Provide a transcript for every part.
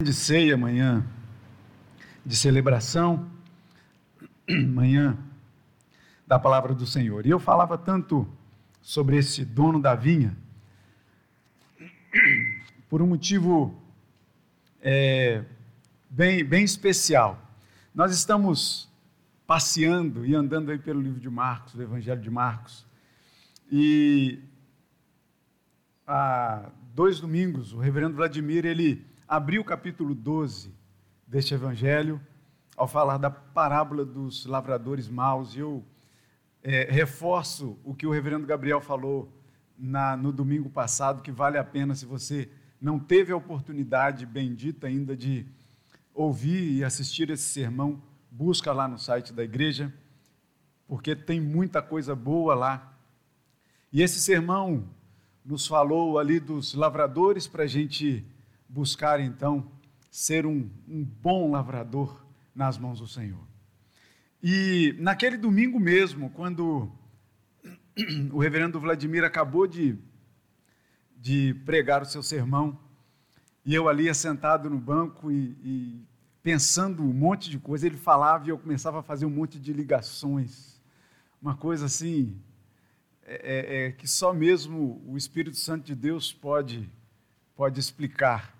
de ceia amanhã, de celebração, manhã da palavra do Senhor. E eu falava tanto sobre esse dono da vinha, por um motivo é, bem, bem especial. Nós estamos passeando e andando aí pelo livro de Marcos, o Evangelho de Marcos, e há dois domingos o reverendo Vladimir ele abriu o capítulo 12 deste evangelho ao falar da parábola dos lavradores maus. E eu é, reforço o que o reverendo Gabriel falou na, no domingo passado, que vale a pena, se você não teve a oportunidade bendita ainda de ouvir e assistir esse sermão, busca lá no site da igreja, porque tem muita coisa boa lá. E esse sermão nos falou ali dos lavradores para a gente buscar então ser um, um bom lavrador nas mãos do Senhor. E naquele domingo mesmo, quando o reverendo Vladimir acabou de, de pregar o seu sermão, e eu ali sentado no banco e, e, pensando um monte de coisa, ele falava e eu começava a fazer um monte de ligações, uma coisa assim, é, é, é que só mesmo o Espírito Santo de Deus pode, pode explicar.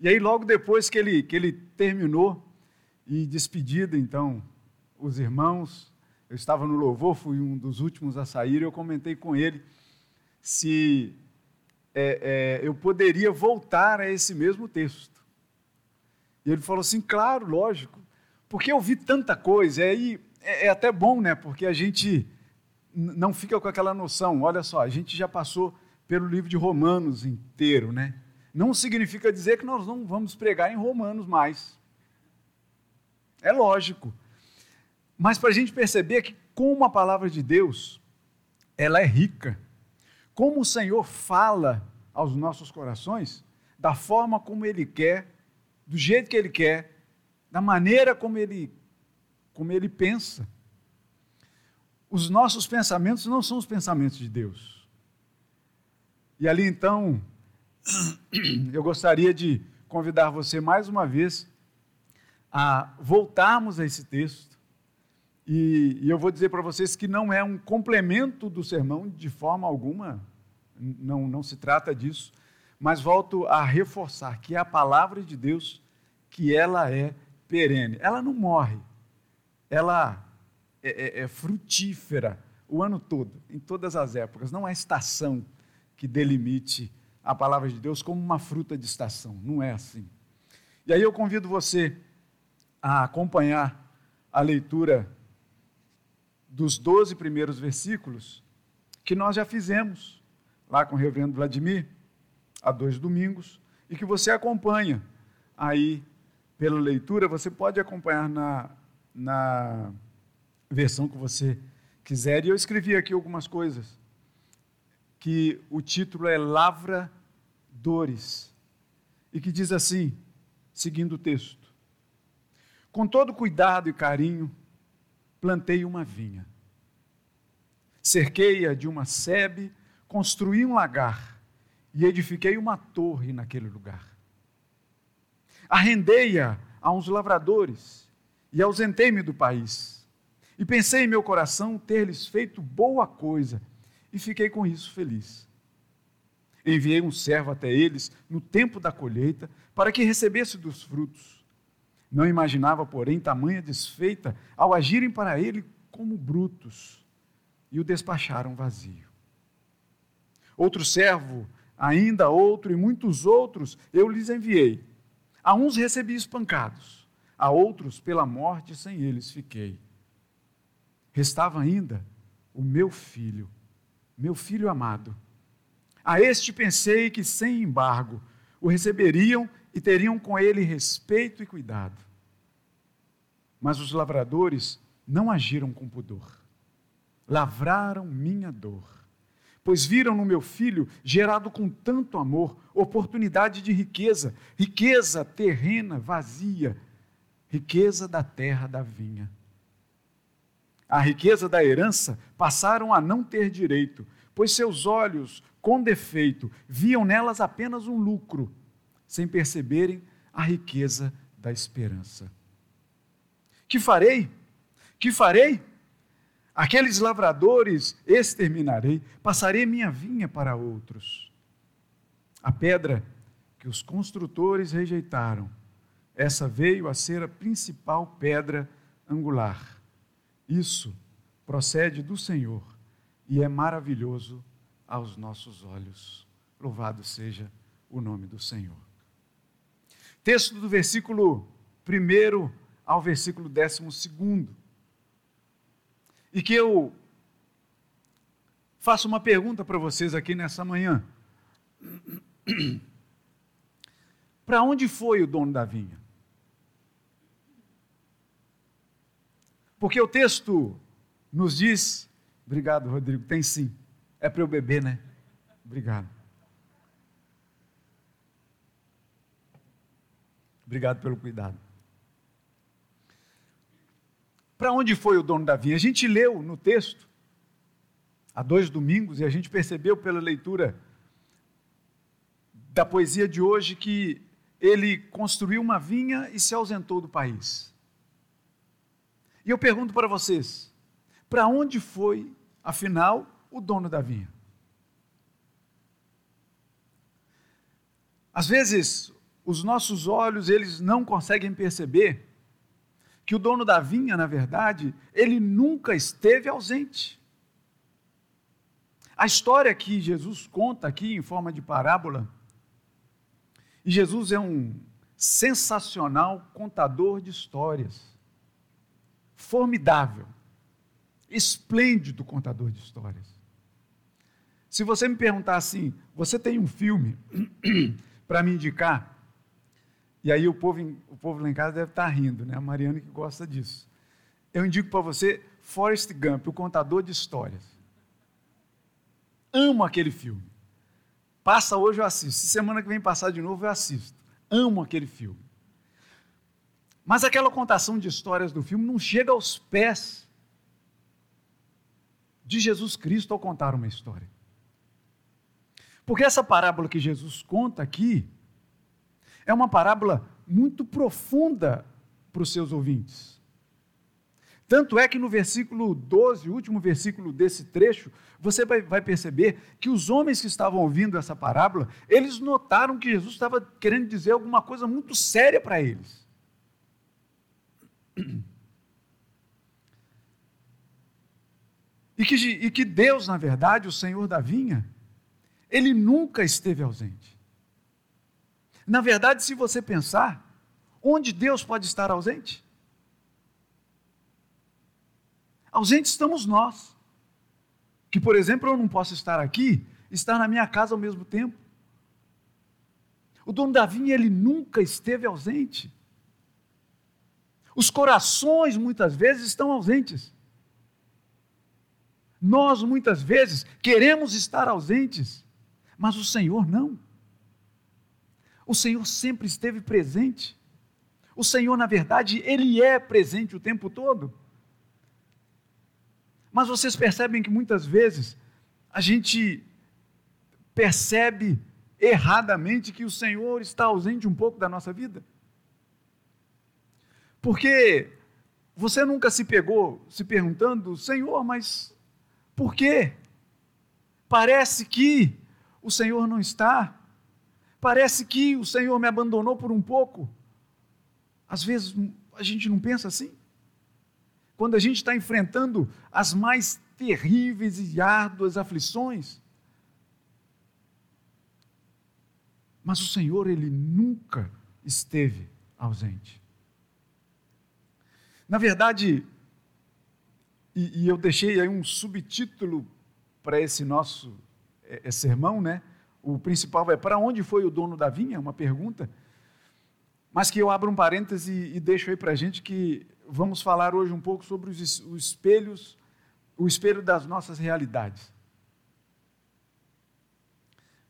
E aí, logo depois que ele, que ele terminou, e despedida, então, os irmãos, eu estava no louvor, fui um dos últimos a sair, eu comentei com ele se é, é, eu poderia voltar a esse mesmo texto. E ele falou assim: claro, lógico, porque eu vi tanta coisa, e é, é até bom, né? Porque a gente não fica com aquela noção, olha só, a gente já passou pelo livro de Romanos inteiro, né? Não significa dizer que nós não vamos pregar em Romanos mais. É lógico. Mas para a gente perceber que, como a palavra de Deus, ela é rica, como o Senhor fala aos nossos corações, da forma como Ele quer, do jeito que Ele quer, da maneira como Ele, como ele pensa. Os nossos pensamentos não são os pensamentos de Deus. E ali então, eu gostaria de convidar você mais uma vez a voltarmos a esse texto. E, e eu vou dizer para vocês que não é um complemento do sermão de forma alguma, não, não se trata disso, mas volto a reforçar que é a palavra de Deus, que ela é perene. Ela não morre, ela é, é, é frutífera o ano todo, em todas as épocas. Não há estação que delimite a palavra de Deus como uma fruta de estação. Não é assim. E aí eu convido você a acompanhar a leitura dos 12 primeiros versículos que nós já fizemos lá com o reverendo Vladimir, há dois domingos, e que você acompanha aí pela leitura. Você pode acompanhar na, na versão que você quiser. E eu escrevi aqui algumas coisas, que o título é Lavra dores. E que diz assim, seguindo o texto: Com todo cuidado e carinho, plantei uma vinha. Cerquei-a de uma sebe, construí um lagar e edifiquei uma torre naquele lugar. Arrendei-a a uns lavradores e ausentei-me do país. E pensei em meu coração ter-lhes feito boa coisa e fiquei com isso feliz. Enviei um servo até eles no tempo da colheita, para que recebesse dos frutos. Não imaginava, porém, tamanha desfeita ao agirem para ele como brutos, e o despacharam vazio. Outro servo, ainda outro e muitos outros, eu lhes enviei. A uns recebi espancados, a outros pela morte sem eles fiquei. Restava ainda o meu filho, meu filho amado a este pensei que, sem embargo, o receberiam e teriam com ele respeito e cuidado. Mas os lavradores não agiram com pudor. Lavraram minha dor, pois viram no meu filho, gerado com tanto amor, oportunidade de riqueza, riqueza terrena, vazia, riqueza da terra da vinha. A riqueza da herança passaram a não ter direito, pois seus olhos com defeito, viam nelas apenas um lucro, sem perceberem a riqueza da esperança. Que farei? Que farei? Aqueles lavradores exterminarei, passarei minha vinha para outros. A pedra que os construtores rejeitaram, essa veio a ser a principal pedra angular. Isso procede do Senhor e é maravilhoso aos nossos olhos. Louvado seja o nome do Senhor. Texto do versículo 1 ao versículo 12. E que eu faço uma pergunta para vocês aqui nessa manhã. Para onde foi o dono da vinha? Porque o texto nos diz, obrigado, Rodrigo, tem sim. É para eu beber, né? Obrigado. Obrigado pelo cuidado. Para onde foi o dono da vinha? A gente leu no texto, há dois domingos, e a gente percebeu pela leitura da poesia de hoje que ele construiu uma vinha e se ausentou do país. E eu pergunto para vocês: para onde foi, afinal, o dono da vinha? Às vezes, os nossos olhos, eles não conseguem perceber que o dono da vinha, na verdade, ele nunca esteve ausente. A história que Jesus conta aqui em forma de parábola, e Jesus é um sensacional contador de histórias formidável, esplêndido contador de histórias. Se você me perguntar assim, você tem um filme para me indicar? E aí o povo, o povo lá em casa deve estar rindo, né? A Mariana que gosta disso. Eu indico para você Forrest Gump, o contador de histórias. Amo aquele filme. Passa hoje eu assisto. Se semana que vem passar de novo eu assisto. Amo aquele filme. Mas aquela contação de histórias do filme não chega aos pés de Jesus Cristo ao contar uma história. Porque essa parábola que Jesus conta aqui é uma parábola muito profunda para os seus ouvintes. Tanto é que no versículo 12, o último versículo desse trecho, você vai, vai, perceber que os homens que estavam ouvindo essa parábola, eles notaram que Jesus estava querendo dizer alguma coisa muito séria para eles. E que, e que Deus, na verdade, o Senhor da vinha, ele nunca esteve ausente. Na verdade, se você pensar, onde Deus pode estar ausente? Ausente estamos nós. Que, por exemplo, eu não posso estar aqui, estar na minha casa ao mesmo tempo. O dono da vinha, ele nunca esteve ausente. Os corações muitas vezes estão ausentes. Nós muitas vezes queremos estar ausentes, mas o Senhor não. O Senhor sempre esteve presente. O Senhor, na verdade, Ele é presente o tempo todo. Mas vocês percebem que muitas vezes a gente percebe erradamente que o Senhor está ausente um pouco da nossa vida? Porque você nunca se pegou se perguntando, Senhor, mas por quê? Parece que o Senhor não está. Parece que o Senhor me abandonou por um pouco. Às vezes a gente não pensa assim. Quando a gente está enfrentando as mais terríveis e árduas aflições. Mas o Senhor, Ele nunca esteve ausente. Na verdade, e, e eu deixei aí um subtítulo para esse nosso é, é, sermão, né? O principal é para onde foi o dono da vinha? Uma pergunta. Mas que eu abro um parêntese e, deixo aí para a gente que vamos falar hoje um pouco sobre os espelhos, o espelho das nossas realidades.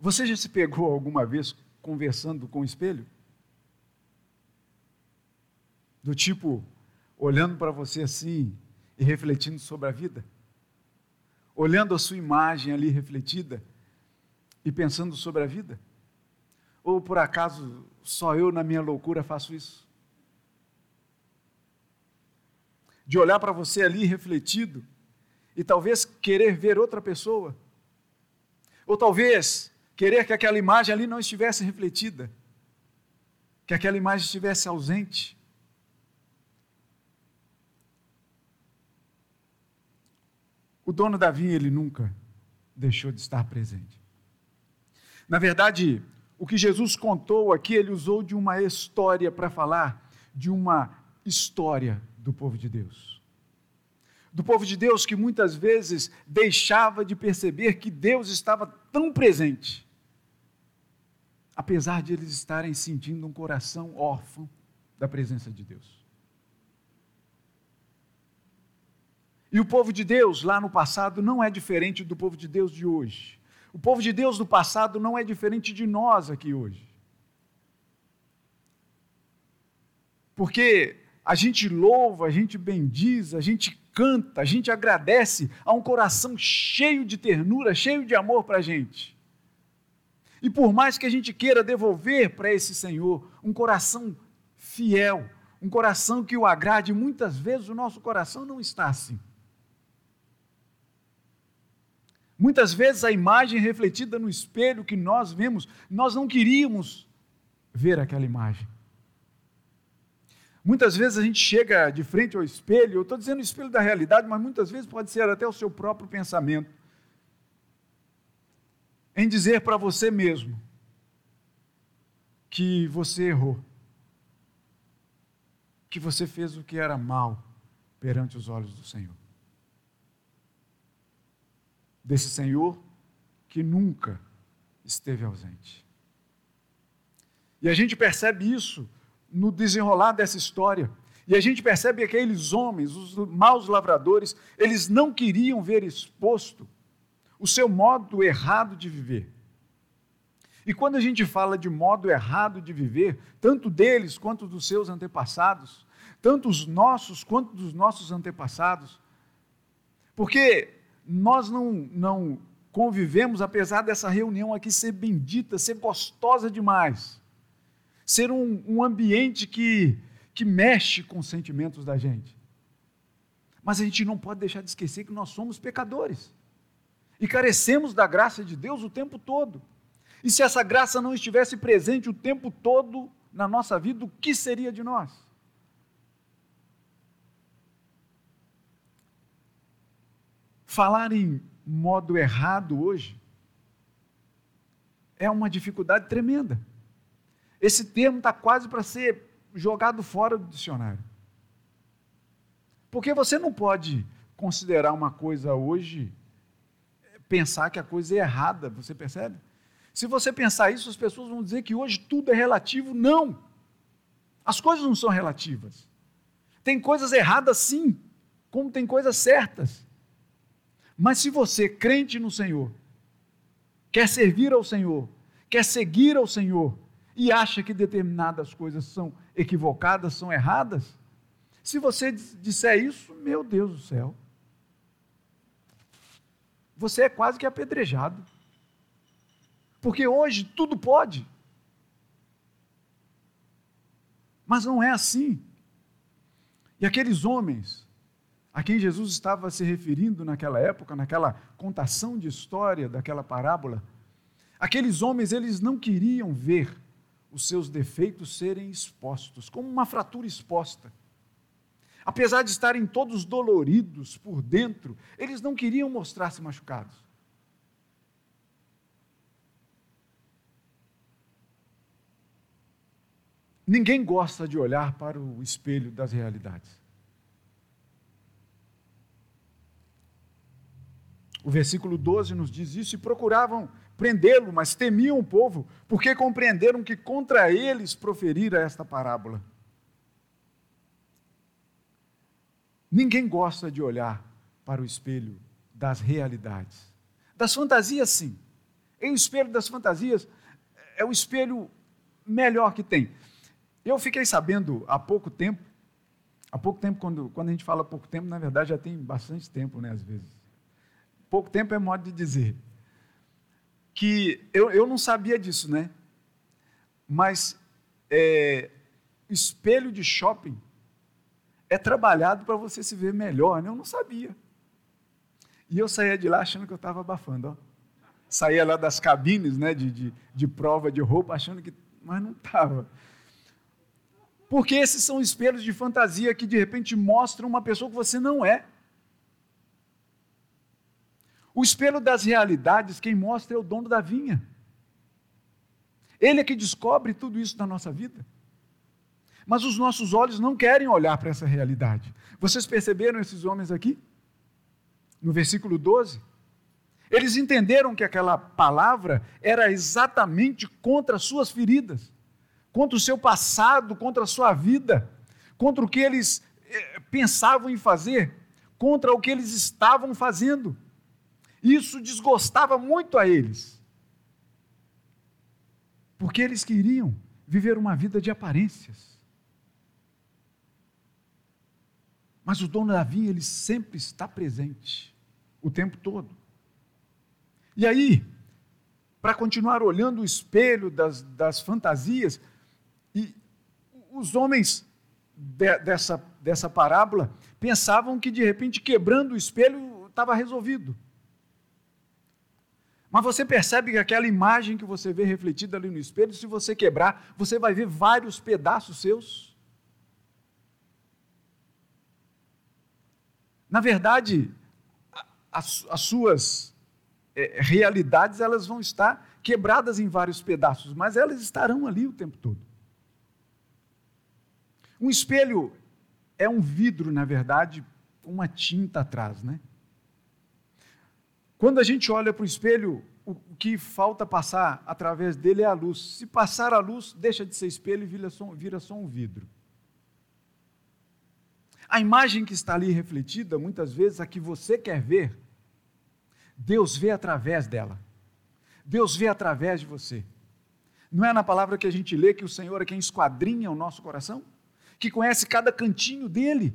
Você já se pegou alguma vez conversando com o espelho? Do tipo, olhando para você assim e refletindo sobre a vida? Olhando a sua imagem ali refletida e pensando sobre a vida? Ou por acaso só eu, na minha loucura, faço isso? De olhar para você ali refletido e talvez querer ver outra pessoa, ou talvez querer que aquela imagem ali não estivesse refletida, que aquela imagem estivesse ausente. O dono da vinha, ele nunca deixou de estar presente. Na verdade, o que Jesus contou aqui, ele usou de uma história para falar de uma história do povo de Deus. Do povo de Deus que muitas vezes deixava de perceber que Deus estava tão presente, apesar de eles estarem sentindo um coração órfão da presença de Deus. E o povo de Deus lá no passado não é diferente do povo de Deus de hoje. O povo de Deus do passado não é diferente de nós aqui hoje. Porque a gente louva, a gente bendiz, a gente canta, a gente agradece a um coração cheio de ternura, cheio de amor para a gente. E por mais que a gente queira devolver para esse Senhor um coração fiel, um coração que o agrade, muitas vezes o nosso coração não está assim. Muitas vezes a imagem refletida no espelho que nós vemos, nós não queríamos ver aquela imagem. Muitas vezes a gente chega de frente ao espelho, eu estou dizendo o espelho da realidade, mas muitas vezes pode ser até o seu próprio pensamento, em dizer para você mesmo que você errou, que você fez o que era mal perante os olhos do Senhor desse Senhor que nunca esteve ausente. E a gente percebe isso no desenrolar dessa história. E a gente percebe que aqueles homens, os maus lavradores, eles não queriam ver exposto o seu modo errado de viver. E quando a gente fala de modo errado de viver, tanto deles quanto dos seus antepassados, tanto os nossos quanto dos nossos antepassados, porque nós não, não convivemos, apesar dessa reunião aqui ser bendita, ser gostosa demais, ser um, um ambiente que, que mexe com os sentimentos da gente. Mas a gente não pode deixar de esquecer que nós somos pecadores e carecemos da graça de Deus o tempo todo. E se essa graça não estivesse presente o tempo todo na nossa vida, o que seria de nós? Falar em modo errado hoje é uma dificuldade tremenda. Esse termo está quase para ser jogado fora do dicionário. Porque você não pode considerar uma coisa hoje, pensar que a coisa é errada, você percebe? Se você pensar isso, as pessoas vão dizer que hoje tudo é relativo. Não! As coisas não são relativas. Tem coisas erradas sim, como tem coisas certas. Mas se você, crente no Senhor, quer servir ao Senhor, quer seguir ao Senhor e acha que determinadas coisas são equivocadas, são erradas, se você disser isso, meu Deus do céu, você é quase que apedrejado. Porque hoje tudo pode. Mas não é assim. E aqueles homens a quem Jesus estava se referindo naquela época, naquela contação de história daquela parábola, aqueles homens eles não queriam ver os seus defeitos serem expostos, como uma fratura exposta. Apesar de estarem todos doloridos por dentro, eles não queriam mostrar-se machucados. Ninguém gosta de olhar para o espelho das realidades. O versículo 12 nos diz isso: e procuravam prendê-lo, mas temiam o povo, porque compreenderam que contra eles proferira esta parábola. Ninguém gosta de olhar para o espelho das realidades. Das fantasias, sim. E o espelho das fantasias é o espelho melhor que tem. Eu fiquei sabendo há pouco tempo, há pouco tempo, quando, quando a gente fala pouco tempo, na verdade já tem bastante tempo, né, às vezes pouco tempo é modo de dizer, que eu, eu não sabia disso, né? Mas é, espelho de shopping é trabalhado para você se ver melhor, né? Eu não sabia. E eu saía de lá achando que eu estava abafando. Ó. Saía lá das cabines né, de, de, de prova de roupa, achando que. Mas não estava. Porque esses são espelhos de fantasia que de repente mostram uma pessoa que você não é. Espelho das realidades, quem mostra é o dono da vinha. Ele é que descobre tudo isso na nossa vida. Mas os nossos olhos não querem olhar para essa realidade. Vocês perceberam esses homens aqui? No versículo 12. Eles entenderam que aquela palavra era exatamente contra as suas feridas, contra o seu passado, contra a sua vida, contra o que eles eh, pensavam em fazer, contra o que eles estavam fazendo. Isso desgostava muito a eles porque eles queriam viver uma vida de aparências. Mas o dono da vinha, ele sempre está presente, o tempo todo. E aí, para continuar olhando o espelho das, das fantasias, e os homens de, dessa, dessa parábola pensavam que de repente quebrando o espelho estava resolvido. Mas você percebe que aquela imagem que você vê refletida ali no espelho, se você quebrar, você vai ver vários pedaços seus. Na verdade, as, as suas é, realidades elas vão estar quebradas em vários pedaços, mas elas estarão ali o tempo todo. Um espelho é um vidro, na verdade, com uma tinta atrás, né? Quando a gente olha para o espelho, o que falta passar através dele é a luz. Se passar a luz, deixa de ser espelho e vira só, vira só um vidro. A imagem que está ali refletida, muitas vezes, a que você quer ver, Deus vê através dela. Deus vê através de você. Não é na palavra que a gente lê que o Senhor é quem esquadrinha o nosso coração? Que conhece cada cantinho dele?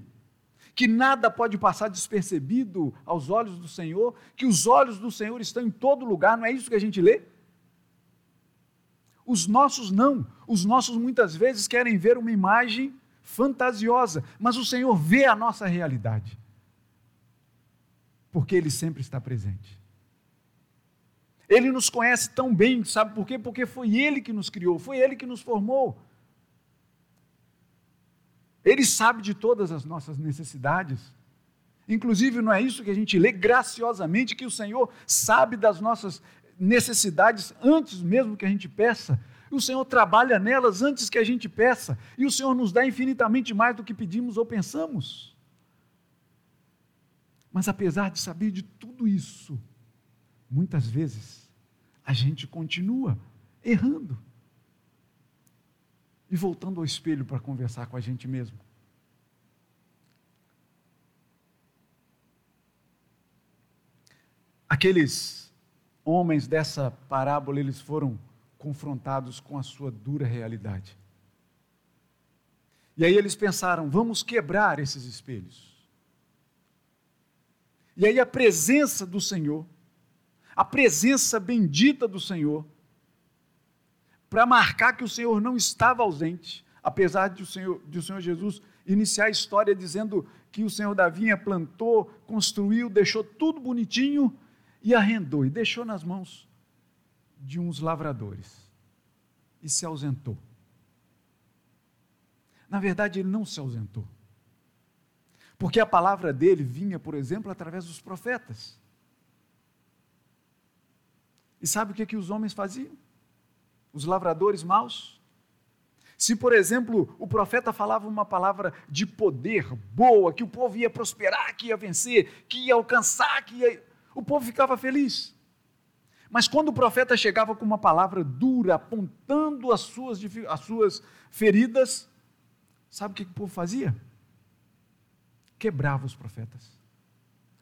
Que nada pode passar despercebido aos olhos do Senhor, que os olhos do Senhor estão em todo lugar, não é isso que a gente lê? Os nossos não, os nossos muitas vezes querem ver uma imagem fantasiosa, mas o Senhor vê a nossa realidade, porque Ele sempre está presente. Ele nos conhece tão bem, sabe por quê? Porque foi Ele que nos criou, foi Ele que nos formou. Ele sabe de todas as nossas necessidades. Inclusive, não é isso que a gente lê graciosamente, que o Senhor sabe das nossas necessidades antes mesmo que a gente peça. O Senhor trabalha nelas antes que a gente peça. E o Senhor nos dá infinitamente mais do que pedimos ou pensamos. Mas apesar de saber de tudo isso, muitas vezes a gente continua errando e voltando ao espelho para conversar com a gente mesmo. Aqueles homens dessa parábola, eles foram confrontados com a sua dura realidade. E aí eles pensaram: vamos quebrar esses espelhos. E aí a presença do Senhor, a presença bendita do Senhor, para marcar que o Senhor não estava ausente, apesar de o Senhor, de o Senhor Jesus iniciar a história dizendo que o Senhor da vinha plantou, construiu, deixou tudo bonitinho e arrendou e deixou nas mãos de uns lavradores e se ausentou. Na verdade, ele não se ausentou. Porque a palavra dele vinha, por exemplo, através dos profetas. E sabe o que, que os homens faziam? Os lavradores maus? Se, por exemplo, o profeta falava uma palavra de poder boa, que o povo ia prosperar, que ia vencer, que ia alcançar, que ia... o povo ficava feliz. Mas quando o profeta chegava com uma palavra dura, apontando as suas, as suas feridas, sabe o que o povo fazia? Quebrava os profetas,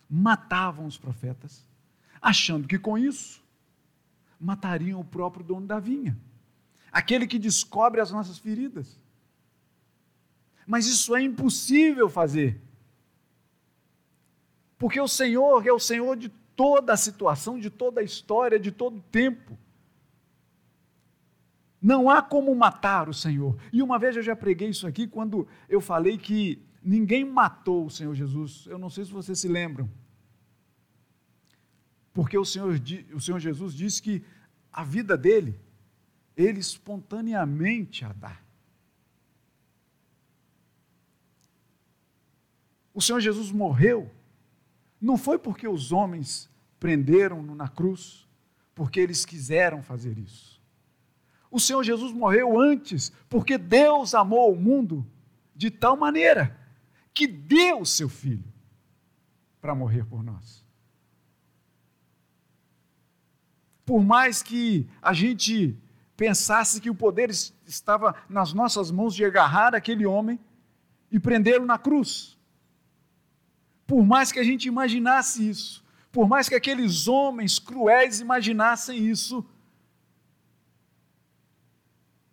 matavam os profetas, achando que com isso matariam o próprio dono da vinha, aquele que descobre as nossas feridas. Mas isso é impossível fazer. Porque o Senhor é o Senhor de toda a situação, de toda a história, de todo o tempo. Não há como matar o Senhor. E uma vez eu já preguei isso aqui quando eu falei que ninguém matou o Senhor Jesus. Eu não sei se vocês se lembram. Porque o Senhor, o Senhor Jesus disse que a vida dele, ele espontaneamente a dá. O Senhor Jesus morreu, não foi porque os homens prenderam-no na cruz, porque eles quiseram fazer isso. O Senhor Jesus morreu antes, porque Deus amou o mundo de tal maneira que deu o seu filho para morrer por nós. Por mais que a gente pensasse que o poder estava nas nossas mãos de agarrar aquele homem e prendê-lo na cruz. Por mais que a gente imaginasse isso, por mais que aqueles homens cruéis imaginassem isso,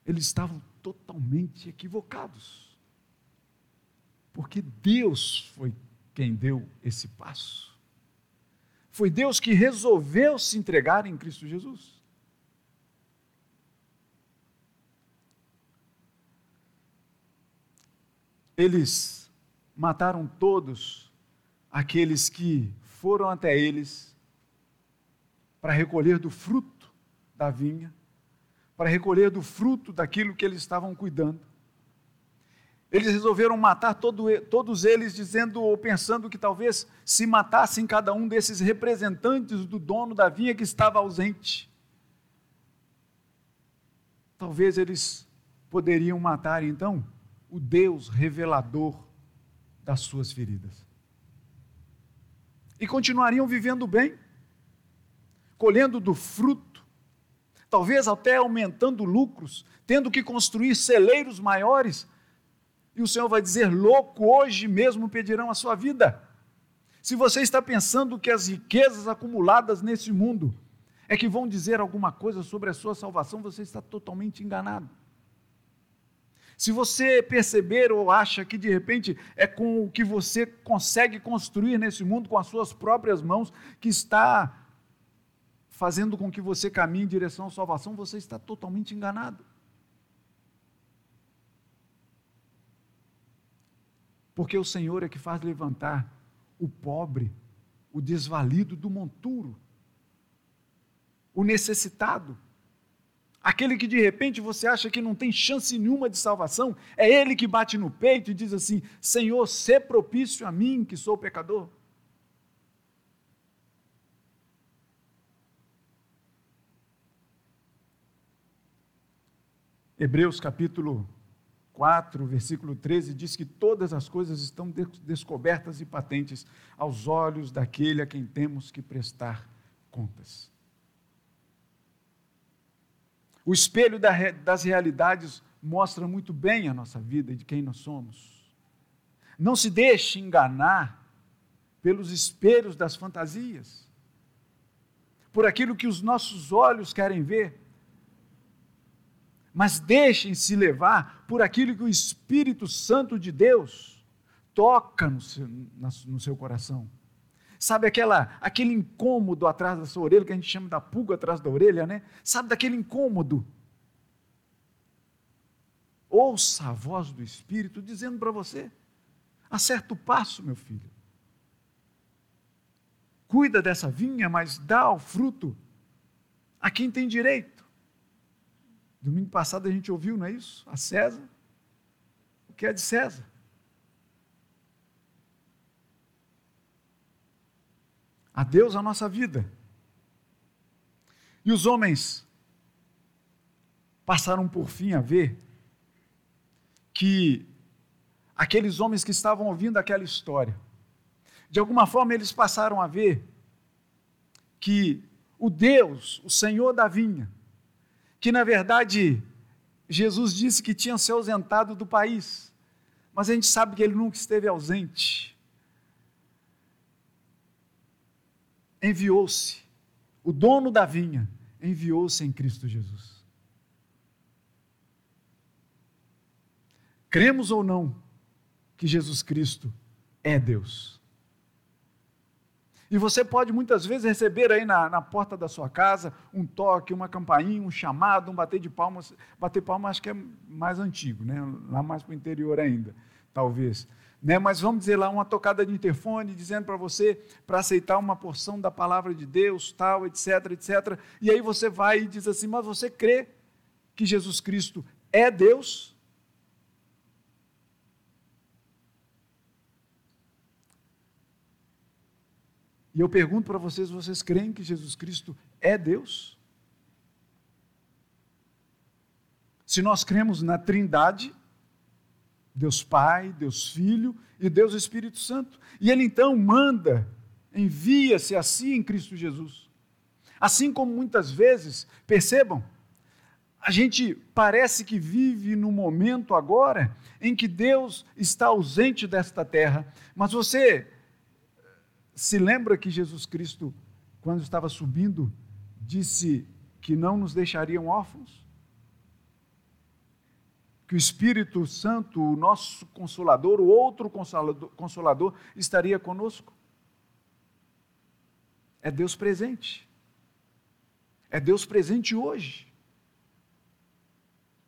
eles estavam totalmente equivocados. Porque Deus foi quem deu esse passo. Foi Deus que resolveu se entregar em Cristo Jesus. Eles mataram todos aqueles que foram até eles para recolher do fruto da vinha para recolher do fruto daquilo que eles estavam cuidando. Eles resolveram matar todo, todos eles, dizendo ou pensando que talvez se matassem cada um desses representantes do dono da vinha que estava ausente. Talvez eles poderiam matar então o Deus revelador das suas feridas. E continuariam vivendo bem, colhendo do fruto talvez até aumentando lucros, tendo que construir celeiros maiores. E o Senhor vai dizer: louco, hoje mesmo pedirão a sua vida. Se você está pensando que as riquezas acumuladas nesse mundo é que vão dizer alguma coisa sobre a sua salvação, você está totalmente enganado. Se você perceber ou acha que de repente é com o que você consegue construir nesse mundo com as suas próprias mãos que está fazendo com que você caminhe em direção à salvação, você está totalmente enganado. Porque o Senhor é que faz levantar o pobre, o desvalido do monturo, o necessitado, aquele que de repente você acha que não tem chance nenhuma de salvação, é ele que bate no peito e diz assim: Senhor, sê propício a mim que sou pecador. Hebreus capítulo 4, versículo 13, diz que todas as coisas estão descobertas e patentes aos olhos daquele a quem temos que prestar contas. O espelho das realidades mostra muito bem a nossa vida e de quem nós somos. Não se deixe enganar pelos espelhos das fantasias, por aquilo que os nossos olhos querem ver mas deixem-se levar por aquilo que o Espírito Santo de Deus toca no seu, no seu coração. Sabe aquela, aquele incômodo atrás da sua orelha, que a gente chama da pulga atrás da orelha, né? Sabe daquele incômodo? Ouça a voz do Espírito dizendo para você: acerta o passo, meu filho. Cuida dessa vinha, mas dá o fruto a quem tem direito. Domingo passado a gente ouviu, não é isso? A César, o que é de César. A Deus a nossa vida. E os homens passaram por fim a ver que aqueles homens que estavam ouvindo aquela história, de alguma forma eles passaram a ver que o Deus, o Senhor da vinha, que na verdade Jesus disse que tinha se ausentado do país, mas a gente sabe que ele nunca esteve ausente. Enviou-se, o dono da vinha enviou-se em Cristo Jesus. Cremos ou não que Jesus Cristo é Deus? E você pode muitas vezes receber aí na, na porta da sua casa um toque, uma campainha, um chamado, um bater de palmas. Bater palmas acho que é mais antigo, né? lá mais para o interior ainda, talvez. Né? Mas vamos dizer lá, uma tocada de interfone dizendo para você para aceitar uma porção da palavra de Deus, tal, etc, etc. E aí você vai e diz assim: Mas você crê que Jesus Cristo é Deus? E eu pergunto para vocês: vocês creem que Jesus Cristo é Deus? Se nós cremos na Trindade, Deus Pai, Deus Filho e Deus Espírito Santo, e Ele então manda, envia-se a si em Cristo Jesus. Assim como muitas vezes, percebam, a gente parece que vive no momento agora em que Deus está ausente desta terra, mas você se lembra que Jesus Cristo, quando estava subindo, disse que não nos deixariam órfãos? Que o Espírito Santo, o nosso consolador, o outro consolador, consolador estaria conosco? É Deus presente. É Deus presente hoje.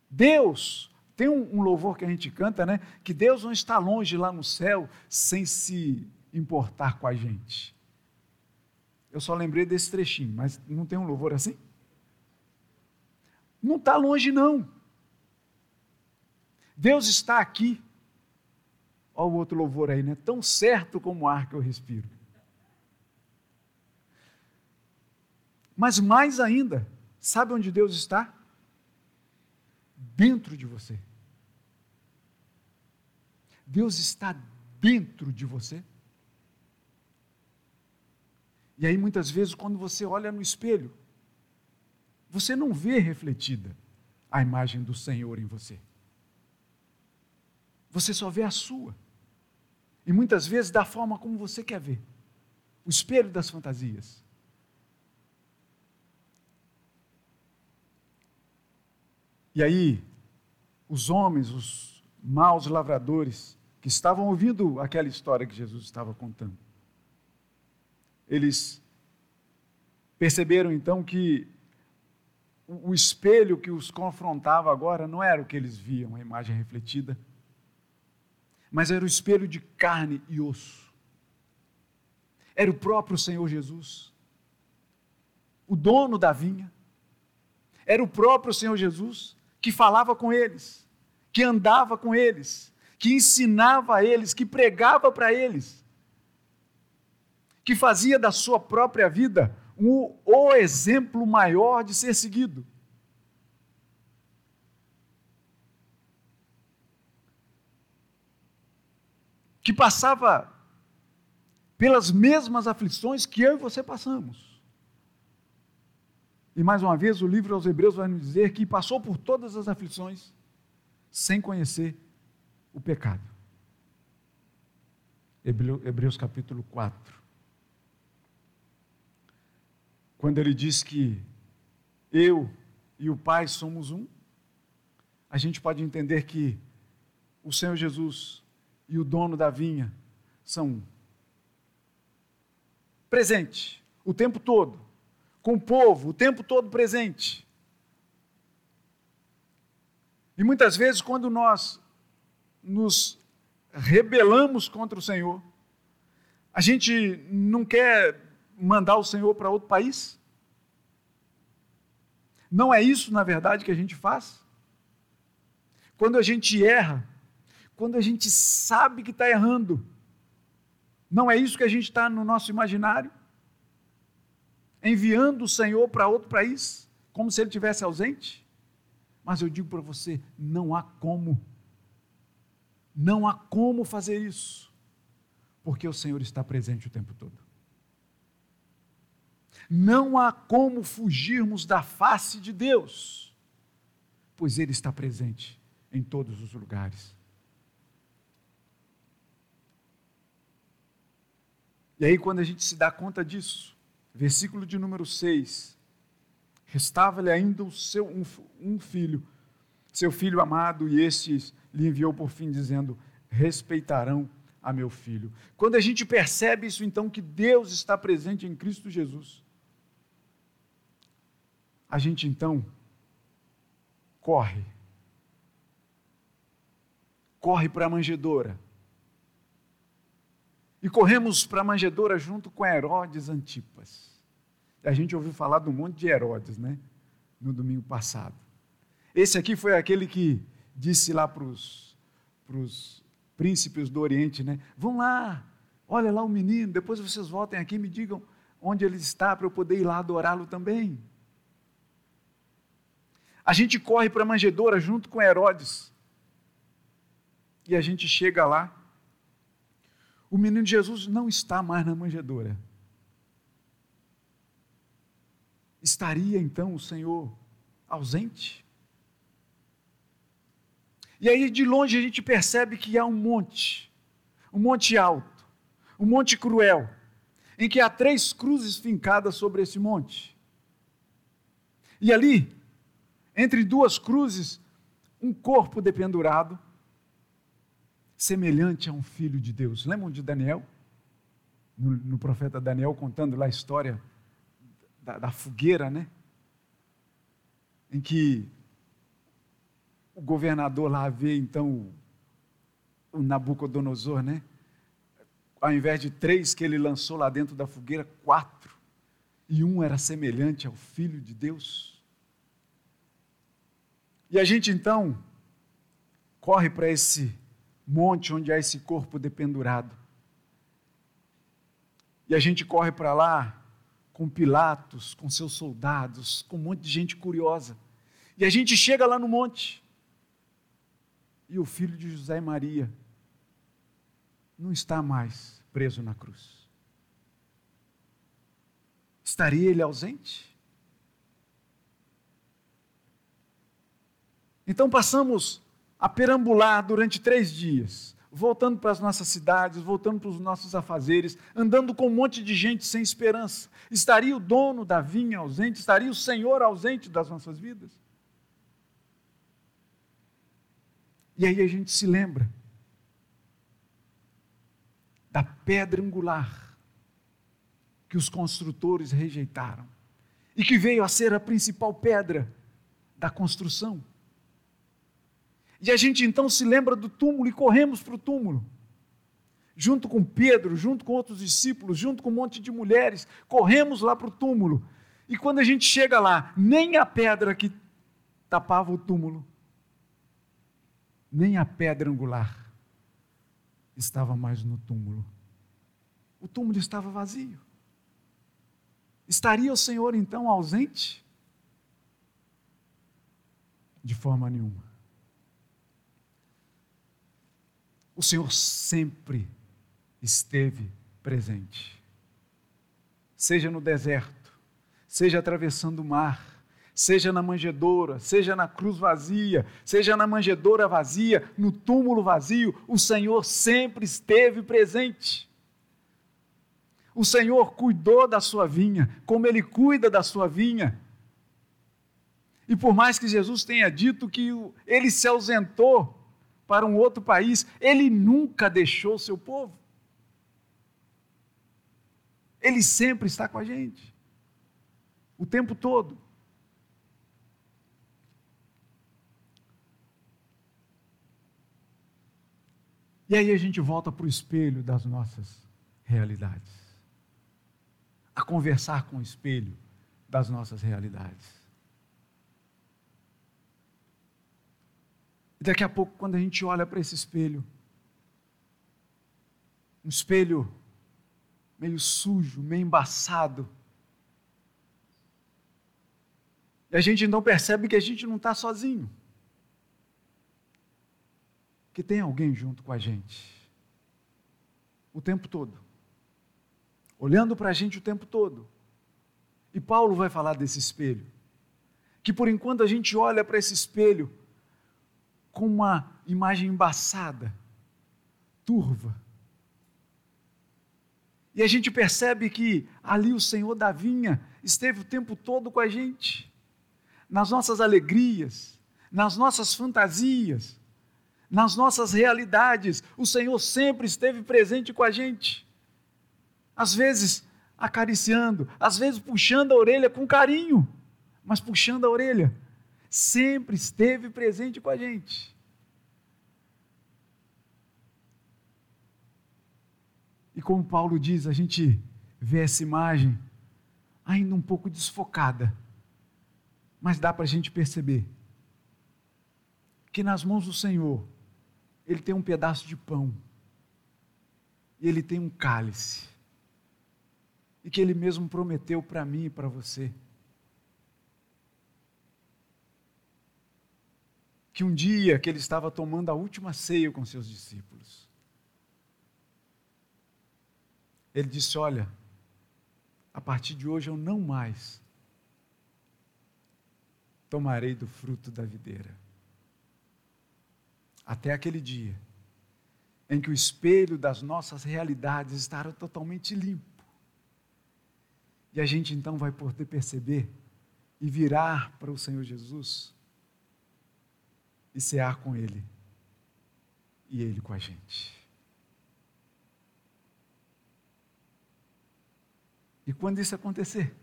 Deus, tem um, um, louvor que a gente canta, né? Que Deus não está longe lá no céu sem se importar com a gente. Eu só lembrei desse trechinho, mas não tem um louvor assim? Não está longe, não. Deus está aqui. Olha o outro louvor aí, né? Tão certo como o ar que eu respiro. Mas mais ainda, sabe onde Deus está? Dentro de você. Deus está dentro de você. E aí, muitas vezes, quando você olha no espelho, você não vê refletida a imagem do Senhor em você. Você só vê a sua. E muitas vezes da forma como você quer ver o espelho das fantasias. E aí, os homens, os maus lavradores, que estavam ouvindo aquela história que Jesus estava contando, eles perceberam então que o espelho que os confrontava agora não era o que eles viam, a imagem refletida, mas era o espelho de carne e osso. Era o próprio Senhor Jesus, o dono da vinha. Era o próprio Senhor Jesus que falava com eles, que andava com eles, que ensinava a eles, que pregava para eles que fazia da sua própria vida o, o exemplo maior de ser seguido. Que passava pelas mesmas aflições que eu e você passamos. E mais uma vez, o livro aos Hebreus vai nos dizer que passou por todas as aflições sem conhecer o pecado. Hebreus capítulo 4 quando ele diz que eu e o Pai somos um, a gente pode entender que o Senhor Jesus e o dono da vinha são um. Presente, o tempo todo, com o povo, o tempo todo presente. E muitas vezes, quando nós nos rebelamos contra o Senhor, a gente não quer mandar o Senhor para outro país? Não é isso, na verdade, que a gente faz? Quando a gente erra, quando a gente sabe que está errando, não é isso que a gente está no nosso imaginário? Enviando o Senhor para outro país, como se ele tivesse ausente? Mas eu digo para você: não há como. Não há como fazer isso, porque o Senhor está presente o tempo todo. Não há como fugirmos da face de Deus, pois Ele está presente em todos os lugares. E aí, quando a gente se dá conta disso, versículo de número 6, restava-lhe ainda o seu, um, um filho, seu filho amado, e estes lhe enviou por fim, dizendo: respeitarão a meu filho. Quando a gente percebe isso, então, que Deus está presente em Cristo Jesus, a gente então corre. Corre para a manjedoura. E corremos para a manjedoura junto com Herodes Antipas. A gente ouviu falar um monte de Herodes, né? No domingo passado. Esse aqui foi aquele que disse lá para os príncipes do Oriente, né? Vão lá, olha lá o menino, depois vocês voltem aqui e me digam onde ele está para eu poder ir lá adorá-lo também. A gente corre para a manjedoura junto com Herodes. E a gente chega lá. O menino Jesus não está mais na manjedoura. Estaria então o Senhor ausente? E aí de longe a gente percebe que há um monte, um monte alto, um monte cruel, em que há três cruzes fincadas sobre esse monte. E ali, entre duas cruzes, um corpo dependurado, semelhante a um filho de Deus. Lembram de Daniel? No, no profeta Daniel contando lá a história da, da fogueira, né? Em que o governador lá vê então o Nabucodonosor, né? Ao invés de três que ele lançou lá dentro da fogueira, quatro. E um era semelhante ao Filho de Deus. E a gente então corre para esse monte onde há esse corpo dependurado. E a gente corre para lá com Pilatos, com seus soldados, com um monte de gente curiosa. E a gente chega lá no monte e o filho de José e Maria não está mais preso na cruz. Estaria ele ausente? Então passamos a perambular durante três dias, voltando para as nossas cidades, voltando para os nossos afazeres, andando com um monte de gente sem esperança. Estaria o dono da vinha ausente? Estaria o Senhor ausente das nossas vidas? E aí a gente se lembra da pedra angular que os construtores rejeitaram e que veio a ser a principal pedra da construção. E a gente então se lembra do túmulo e corremos para o túmulo. Junto com Pedro, junto com outros discípulos, junto com um monte de mulheres, corremos lá para o túmulo. E quando a gente chega lá, nem a pedra que tapava o túmulo nem a pedra angular estava mais no túmulo. O túmulo estava vazio. Estaria o Senhor então ausente? De forma nenhuma. O Senhor sempre esteve presente. Seja no deserto, seja atravessando o mar, seja na manjedoura, seja na cruz vazia, seja na manjedoura vazia, no túmulo vazio, o Senhor sempre esteve presente. O Senhor cuidou da sua vinha, como Ele cuida da sua vinha. E por mais que Jesus tenha dito que ele se ausentou para um outro país, ele nunca deixou seu povo. Ele sempre está com a gente, o tempo todo. E aí a gente volta para o espelho das nossas realidades. A conversar com o espelho das nossas realidades. E daqui a pouco, quando a gente olha para esse espelho, um espelho meio sujo, meio embaçado, e a gente então percebe que a gente não está sozinho que tem alguém junto com a gente o tempo todo, olhando para a gente o tempo todo. E Paulo vai falar desse espelho, que por enquanto a gente olha para esse espelho com uma imagem embaçada, turva. E a gente percebe que ali o Senhor da vinha esteve o tempo todo com a gente, nas nossas alegrias, nas nossas fantasias, nas nossas realidades. O Senhor sempre esteve presente com a gente. Às vezes acariciando, às vezes puxando a orelha com carinho, mas puxando a orelha. Sempre esteve presente com a gente. E como Paulo diz, a gente vê essa imagem ainda um pouco desfocada, mas dá para a gente perceber que nas mãos do Senhor, Ele tem um pedaço de pão, e Ele tem um cálice, e que Ele mesmo prometeu para mim e para você. Que um dia que Ele estava tomando a última ceia com seus discípulos, Ele disse: Olha, a partir de hoje eu não mais tomarei do fruto da videira até aquele dia em que o espelho das nossas realidades estará totalmente limpo. E a gente então vai poder perceber e virar para o Senhor Jesus e cear com Ele e Ele com a gente. E quando isso acontecer,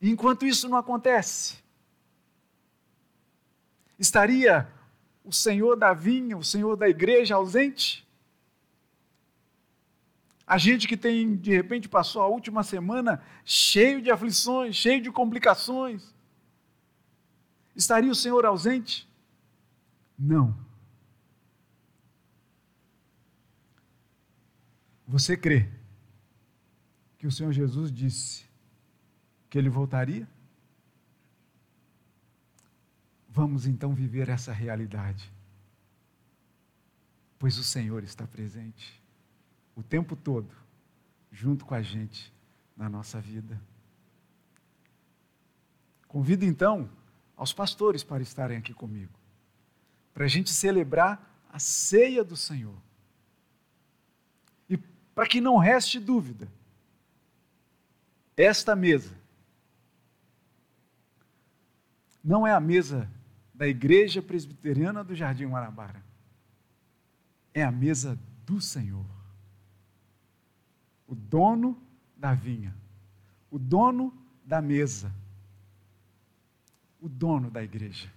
enquanto isso não acontece, estaria o Senhor da vinha, o Senhor da igreja ausente? A gente que tem, de repente, passou a última semana cheio de aflições, cheio de complicações. Estaria o Senhor ausente? Não. Você crê que o Senhor Jesus disse que ele voltaria? Vamos então viver essa realidade. Pois o Senhor está presente o tempo todo, junto com a gente na nossa vida. Convido então aos pastores para estarem aqui comigo, para a gente celebrar a ceia do Senhor. E para que não reste dúvida, esta mesa não é a mesa da Igreja Presbiteriana do Jardim Guanabara. É a mesa do Senhor. O dono da vinha, o dono da mesa, o dono da igreja.